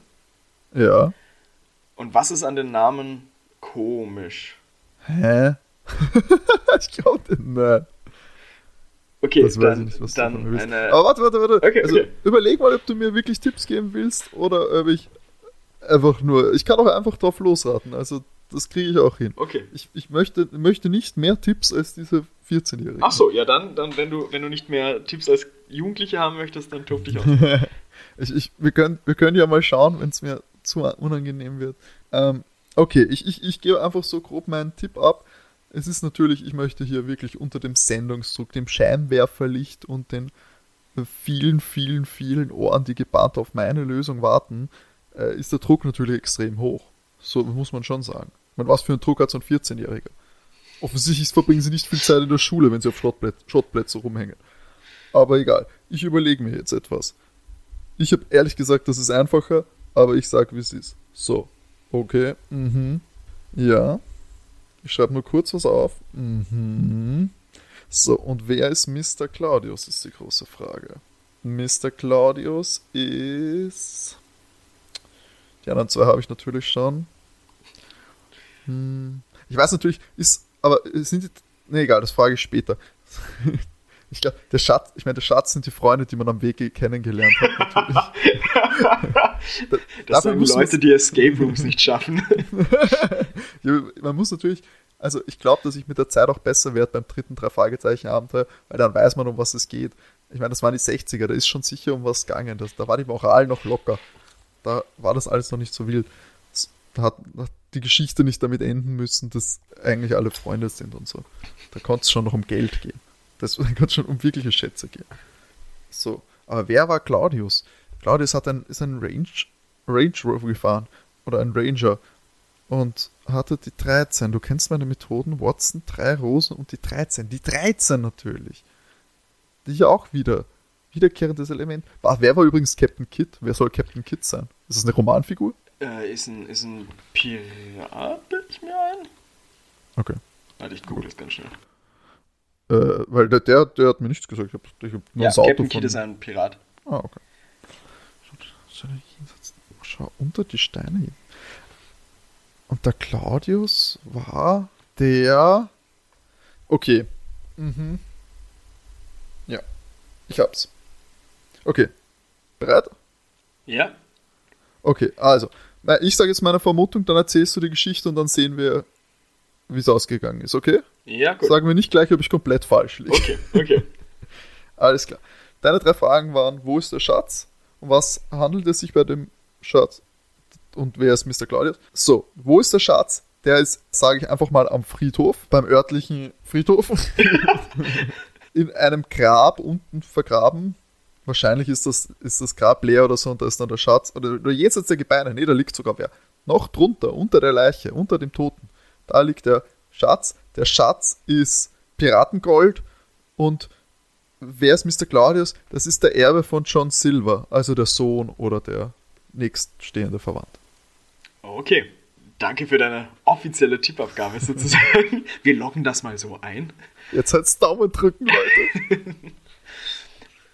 ja. Und was ist an den Namen komisch? Hä? ich glaube nicht. Okay, Das weiß dann, ich nicht, was du dann eine. Aber warte, warte, warte. Okay, also okay. überleg mal, ob du mir wirklich Tipps geben willst oder ob ich einfach nur. Ich kann auch einfach drauf losraten. Also das kriege ich auch hin. Okay. Ich, ich möchte, möchte nicht mehr Tipps als diese 14-Jährigen. Ach so, ja, dann, dann wenn, du, wenn du nicht mehr Tipps als Jugendliche haben möchtest, dann tob dich aus. ich, ich, wir, können, wir können ja mal schauen, wenn es mir zu unangenehm wird. Ähm, okay, ich, ich, ich gebe einfach so grob meinen Tipp ab. Es ist natürlich, ich möchte hier wirklich unter dem Sendungsdruck, dem Scheinwerferlicht und den vielen, vielen, vielen Ohren, die gebannt auf meine Lösung warten, äh, ist der Druck natürlich extrem hoch. So muss man schon sagen. Meine, was für einen Druck hat so ein 14-Jähriger? Offensichtlich verbringen sie nicht viel Zeit in der Schule, wenn sie auf Schrottplätze rumhängen. Aber egal, ich überlege mir jetzt etwas. Ich habe ehrlich gesagt, das ist einfacher, aber ich sage, wie es ist. So, okay, mhm, ja. Ich schreibe nur kurz was auf. Mhm. So, und wer ist Mr. Claudius, ist die große Frage. Mr. Claudius ist. Die anderen zwei habe ich natürlich schon. Hm. Ich weiß natürlich, ist, aber sind die. Ne, egal, das frage ich später. Ich glaube, der Schatz, ich meine, der Schatz sind die Freunde, die man am Weg kennengelernt hat, natürlich. Das Dafür sagen Leute, die Escape Rooms nicht schaffen. Ja, man muss natürlich, also ich glaube, dass ich mit der Zeit auch besser werde beim dritten drei Fragezeichen Abenteuer, weil dann weiß man, um was es geht. Ich meine, das waren die 60er, da ist schon sicher um was gegangen. Das, da war die Moral noch locker. Da war das alles noch nicht so wild. Da hat, hat die Geschichte nicht damit enden müssen, dass eigentlich alle Freunde sind und so. Da konnte es schon noch um Geld gehen. Das da konnte es schon um wirkliche Schätze gehen. So, aber wer war Claudius? Claudius hat ein, ist ein Range, Range Rover gefahren oder ein Ranger und hatte die 13. Du kennst meine Methoden, Watson, drei Rosen und die 13. Die 13 natürlich. Die ja auch wieder wiederkehrendes Element. War, wer war übrigens Captain Kidd? Wer soll Captain Kidd sein? Ist das eine Romanfigur? äh, ist, ein, ist ein Pirat, bild ich mir ein? Okay. Warte, ich google das ganz schnell. Äh, weil der, der, der hat mir nichts gesagt. Ich habe ich hab nur Ja, das Auto Captain von... Kidd ist ein Pirat. Ah, okay. Schau, schau unter die Steine hin. Und der Claudius war der. Okay. Mhm. Ja. Ich hab's. Okay. Bereit? Ja? Okay, also. Na, ich sage jetzt meine Vermutung, dann erzählst du die Geschichte und dann sehen wir, wie es ausgegangen ist, okay? Ja, gut. Sagen wir nicht gleich, ob ich komplett falsch liege. Okay, okay. Alles klar. Deine drei Fragen waren, wo ist der Schatz? Um was handelt es sich bei dem Schatz? Und wer ist Mr. Claudius? So, wo ist der Schatz? Der ist, sage ich einfach mal, am Friedhof, beim örtlichen Friedhof. In einem Grab unten vergraben. Wahrscheinlich ist das, ist das Grab leer oder so und da ist dann der Schatz. Oder, oder jenseits der Gebeine. Nee, da liegt sogar wer. Noch drunter, unter der Leiche, unter dem Toten. Da liegt der Schatz. Der Schatz ist Piratengold und wer ist Mr. Claudius? Das ist der Erbe von John Silver, also der Sohn oder der nächststehende Verwandt. Okay. Danke für deine offizielle Tippabgabe sozusagen. Wir loggen das mal so ein. Jetzt halt's Daumen drücken, Leute.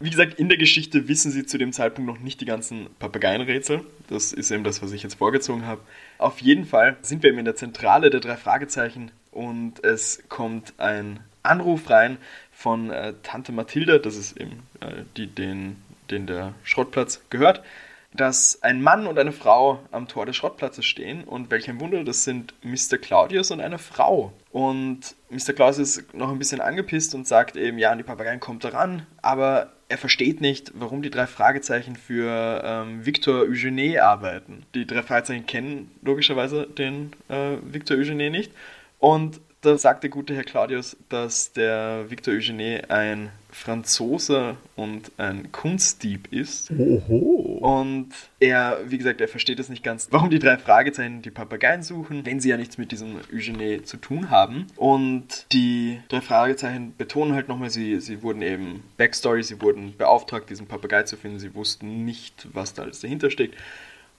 Wie gesagt, in der Geschichte wissen sie zu dem Zeitpunkt noch nicht die ganzen Papageienrätsel. Das ist eben das, was ich jetzt vorgezogen habe. Auf jeden Fall sind wir eben in der Zentrale der drei Fragezeichen und es kommt ein Anruf rein von äh, Tante Mathilda, das ist eben äh, die, den, den der Schrottplatz gehört, dass ein Mann und eine Frau am Tor des Schrottplatzes stehen und welch ein Wunder, das sind Mr. Claudius und eine Frau. Und Mr. Claudius ist noch ein bisschen angepisst und sagt eben, ja, die Papageien kommt daran, aber er versteht nicht, warum die drei Fragezeichen für ähm, Victor Eugene arbeiten. Die drei Fragezeichen kennen logischerweise den äh, Victor Eugene nicht. Und da sagt der gute Herr Claudius, dass der Victor Eugene ein Franzose und ein Kunstdieb ist. Oho. Und er, wie gesagt, er versteht es nicht ganz, warum die drei Fragezeichen die Papageien suchen, wenn sie ja nichts mit diesem Eugene zu tun haben. Und die drei Fragezeichen betonen halt nochmal, sie, sie wurden eben Backstory, sie wurden beauftragt, diesen Papagei zu finden. Sie wussten nicht, was da alles dahinter steckt.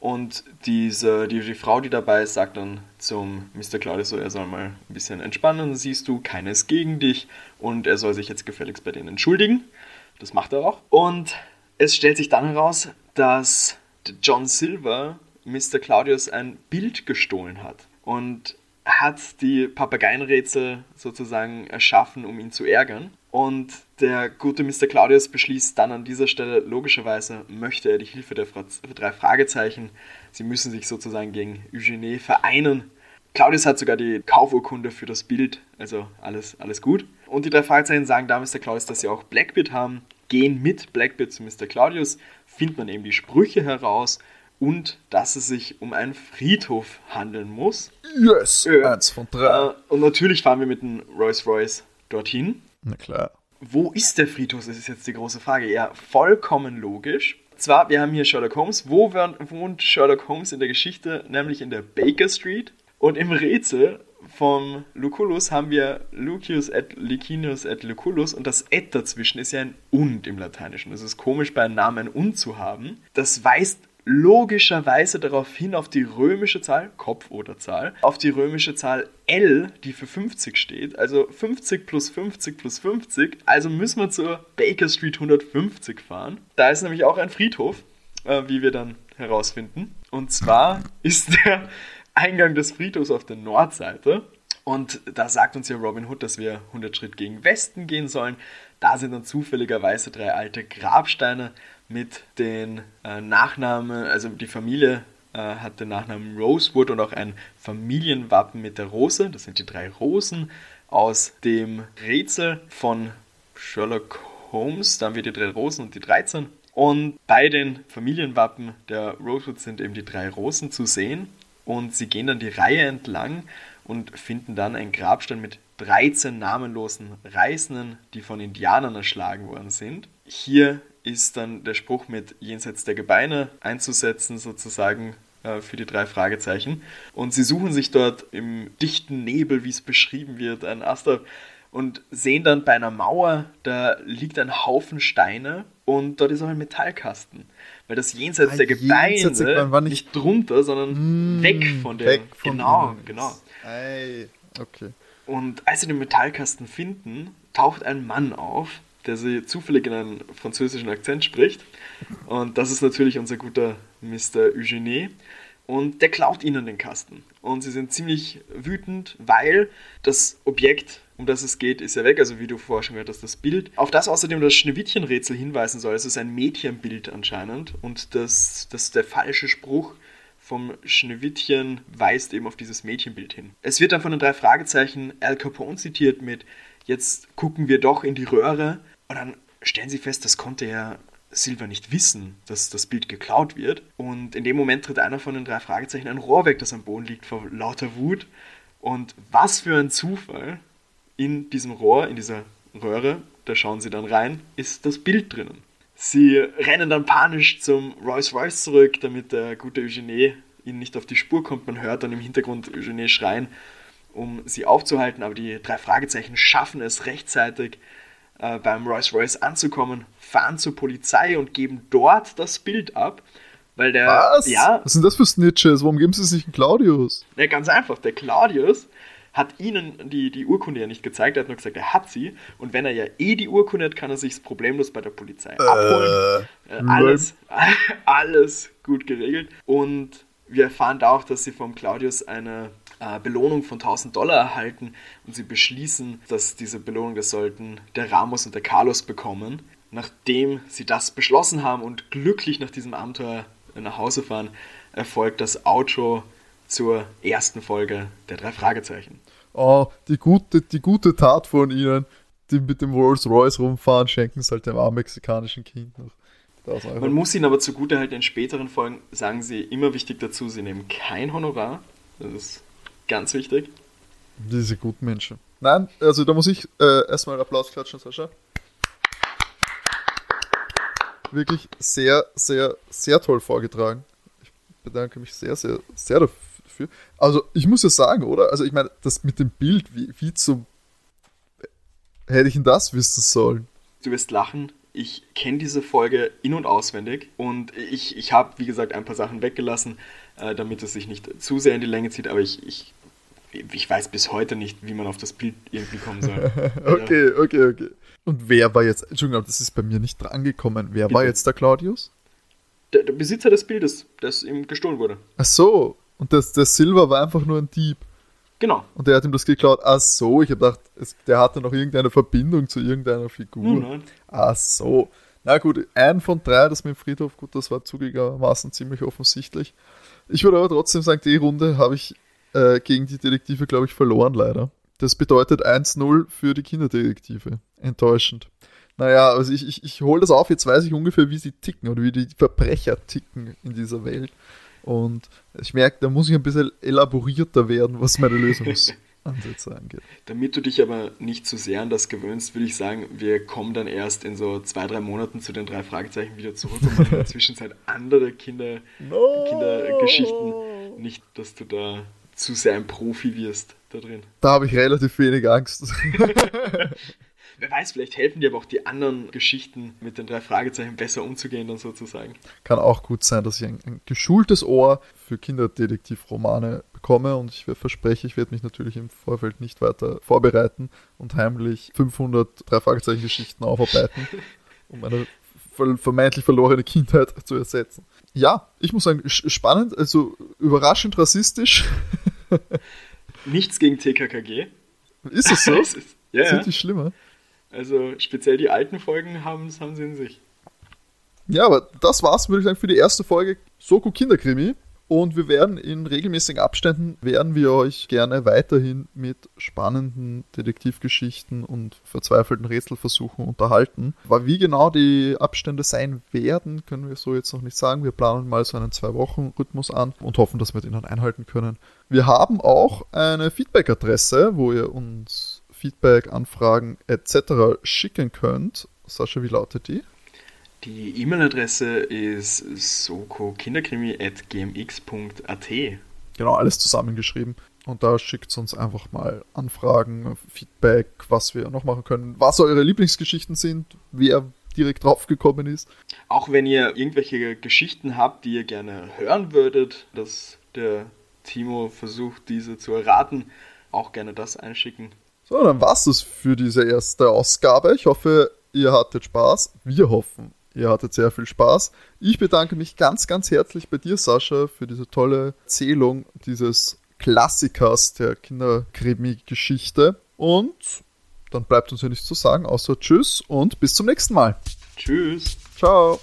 Und diese, die, die Frau, die dabei ist, sagt dann zum Mr. Claudius so, er soll mal ein bisschen entspannen. Siehst du, keines gegen dich. Und er soll sich jetzt gefälligst bei denen entschuldigen. Das macht er auch. Und es stellt sich dann heraus, dass John Silver Mr. Claudius ein Bild gestohlen hat. Und hat die Papageienrätsel sozusagen erschaffen, um ihn zu ärgern. Und der gute Mr. Claudius beschließt dann an dieser Stelle, logischerweise möchte er die Hilfe der drei Fragezeichen. Sie müssen sich sozusagen gegen Eugenie vereinen. Claudius hat sogar die Kaufurkunde für das Bild, also alles, alles gut. Und die drei Fragezeichen sagen da Mr. Claudius, dass sie auch Blackbeard haben, gehen mit Blackbeard zu Mr. Claudius, finden dann eben die Sprüche heraus und dass es sich um einen Friedhof handeln muss. Yes, äh, eins von drei. Äh, und natürlich fahren wir mit dem Rolls Royce dorthin. Na klar. Wo ist der Friedhof? Das ist jetzt die große Frage. Ja, vollkommen logisch. Zwar, wir haben hier Sherlock Holmes. Wo wohnt Sherlock Holmes in der Geschichte? Nämlich in der Baker Street. Und im Rätsel vom Lucullus haben wir Lucius et Licinius et Lucullus und das et dazwischen ist ja ein und im Lateinischen. Es ist komisch, bei einem Namen ein und zu haben. Das weist logischerweise darauf hin auf die römische Zahl, Kopf oder Zahl, auf die römische Zahl L, die für 50 steht. Also 50 plus 50 plus 50. Also müssen wir zur Baker Street 150 fahren. Da ist nämlich auch ein Friedhof, äh, wie wir dann herausfinden. Und zwar ist der Eingang des Friedhofs auf der Nordseite. Und da sagt uns ja Robin Hood, dass wir 100 Schritt gegen Westen gehen sollen. Da sind dann zufälligerweise drei alte Grabsteine mit den äh, Nachnamen, also die Familie äh, hat den Nachnamen Rosewood und auch ein Familienwappen mit der Rose. Das sind die drei Rosen aus dem Rätsel von Sherlock Holmes. Da haben wir die drei Rosen und die 13. Und bei den Familienwappen der Rosewood sind eben die drei Rosen zu sehen. Und sie gehen dann die Reihe entlang und finden dann einen Grabstein mit 13 namenlosen Reisenden, die von Indianern erschlagen worden sind. Hier ist dann der Spruch mit jenseits der Gebeine einzusetzen, sozusagen äh, für die drei Fragezeichen. Und sie suchen sich dort im dichten Nebel, wie es beschrieben wird, einen Aster und sehen dann bei einer Mauer, da liegt ein Haufen Steine und dort ist auch ein Metallkasten. Weil das jenseits ah, der Gebeine jenseits nicht, nicht, drunter, sondern mm, weg von der. Weg von genau, genau. Ei, okay. Und als sie den Metallkasten finden, taucht ein Mann auf, der sie zufällig in einem französischen Akzent spricht. Und das ist natürlich unser guter Mr. Eugenie. Und der klaut ihnen den Kasten. Und sie sind ziemlich wütend, weil das Objekt, um das es geht, ist ja weg. Also wie du vorher schon gehört hast, das Bild. Auf das außerdem das Schneewittchenrätsel hinweisen soll. Es ist ein Mädchenbild anscheinend. Und das, das der falsche Spruch vom Schneewittchen weist eben auf dieses Mädchenbild hin. Es wird dann von den drei Fragezeichen Al Capone zitiert mit Jetzt gucken wir doch in die Röhre und dann stellen sie fest, das konnte ja Silver nicht wissen, dass das Bild geklaut wird. Und in dem Moment tritt einer von den drei Fragezeichen ein Rohr weg, das am Boden liegt vor lauter Wut. Und was für ein Zufall, in diesem Rohr, in dieser Röhre, da schauen sie dann rein, ist das Bild drinnen. Sie rennen dann panisch zum Rolls Royce zurück, damit der gute Eugenie ihnen nicht auf die Spur kommt. Man hört dann im Hintergrund Eugenie schreien, um sie aufzuhalten, aber die drei Fragezeichen schaffen es rechtzeitig, äh, beim Rolls Royce anzukommen, fahren zur Polizei und geben dort das Bild ab. Weil der, Was? Ja, Was sind das für Snitches? Warum geben sie sich einen Claudius? Ja, ganz einfach. Der Claudius hat ihnen die, die Urkunde ja nicht gezeigt. Er hat nur gesagt, er hat sie. Und wenn er ja eh die Urkunde hat, kann er sich problemlos bei der Polizei äh, abholen. Äh, alles, alles gut geregelt. Und wir erfahren da auch, dass sie vom Claudius eine äh, Belohnung von 1000 Dollar erhalten und sie beschließen, dass diese Belohnung, das sollten der Ramos und der Carlos bekommen. Nachdem sie das beschlossen haben und glücklich nach diesem Abenteuer nach Hause fahren, erfolgt das Outro zur ersten Folge der drei Fragezeichen. Oh, die gute, die gute Tat von ihnen, die mit dem Rolls Royce rumfahren, schenken es halt dem armen mexikanischen Kind noch. Man muss ihnen aber zugute halten, in späteren Folgen sagen sie immer wichtig dazu, sie nehmen kein Honorar. Das ist Ganz wichtig. Diese guten Menschen. Nein, also da muss ich äh, erstmal Applaus klatschen, Sascha. Wirklich sehr, sehr, sehr toll vorgetragen. Ich bedanke mich sehr, sehr, sehr dafür. Also ich muss ja sagen, oder? Also ich meine, das mit dem Bild, wie, wie zum... Hätte ich denn das wissen sollen? Du wirst lachen. Ich kenne diese Folge in- und auswendig und ich, ich habe, wie gesagt, ein paar Sachen weggelassen, äh, damit es sich nicht zu sehr in die Länge zieht, aber ich, ich ich weiß bis heute nicht, wie man auf das Bild irgendwie kommen soll. okay, okay, okay. Und wer war jetzt, Entschuldigung, das ist bei mir nicht drangekommen. Wer Bitte. war jetzt der Claudius? Der, der, Besitzer des Bildes, das ihm gestohlen wurde. Ach so, und das, der Silver war einfach nur ein Dieb. Genau. Und der hat ihm das geklaut. Ach so, ich habe gedacht, es, der hatte noch irgendeine Verbindung zu irgendeiner Figur. Nein. Ach so. Na gut, ein von drei, das mit dem Friedhof, gut, das war zugegebenermaßen ziemlich offensichtlich. Ich würde aber trotzdem sagen, die Runde habe ich äh, gegen die Detektive, glaube ich, verloren, leider. Das bedeutet 1-0 für die Kinderdetektive. Enttäuschend. Naja, also ich, ich, ich hole das auf, jetzt weiß ich ungefähr, wie sie ticken oder wie die Verbrecher ticken in dieser Welt. Und ich merke, da muss ich ein bisschen elaborierter werden, was meine Lösungsansätze angeht. Damit du dich aber nicht zu sehr an das gewöhnst, würde ich sagen, wir kommen dann erst in so zwei, drei Monaten zu den drei Fragezeichen wieder zurück und machen in der Zwischenzeit andere Kinder, No! Kindergeschichten. Nicht, dass du da zu sehr ein Profi wirst da drin. Da habe ich relativ wenig Angst. Wer weiß, vielleicht helfen dir aber auch die anderen Geschichten mit den drei Fragezeichen besser umzugehen, dann sozusagen. Kann auch gut sein, dass ich ein, ein geschultes Ohr für Kinderdetektivromane bekomme und ich verspreche, ich werde mich natürlich im Vorfeld nicht weiter vorbereiten und heimlich 500 drei Fragezeichen Geschichten aufarbeiten, um eine ver- vermeintlich verlorene Kindheit zu ersetzen. Ja, ich muss sagen, spannend, also überraschend rassistisch. Nichts gegen TKKG. Ist es so? Es ist- ja, ja. Sind die schlimmer? Also speziell die alten Folgen haben, haben sie in sich. Ja, aber das war's, würde ich sagen, für die erste Folge Soko Kinderkrimi. Und wir werden in regelmäßigen Abständen, werden wir euch gerne weiterhin mit spannenden Detektivgeschichten und verzweifelten Rätselversuchen unterhalten. Aber wie genau die Abstände sein werden, können wir so jetzt noch nicht sagen. Wir planen mal so einen Zwei-Wochen-Rhythmus an und hoffen, dass wir den dann einhalten können. Wir haben auch eine Feedback-Adresse, wo ihr uns Feedback, Anfragen etc. schicken könnt. Sascha, wie lautet die? Die E-Mail-Adresse ist sokokinderkrimi.gmx.at. Genau, alles zusammengeschrieben. Und da schickt uns einfach mal Anfragen, Feedback, was wir noch machen können, was eure Lieblingsgeschichten sind, wer direkt draufgekommen ist. Auch wenn ihr irgendwelche Geschichten habt, die ihr gerne hören würdet, dass der Timo versucht, diese zu erraten, auch gerne das einschicken. So, dann war's das für diese erste Ausgabe. Ich hoffe, ihr hattet Spaß. Wir hoffen, ihr hattet sehr viel Spaß. Ich bedanke mich ganz, ganz herzlich bei dir, Sascha, für diese tolle Erzählung dieses Klassikers der Kinderkrimi-Geschichte. Und dann bleibt uns ja nichts zu sagen, außer Tschüss und bis zum nächsten Mal. Tschüss! Ciao.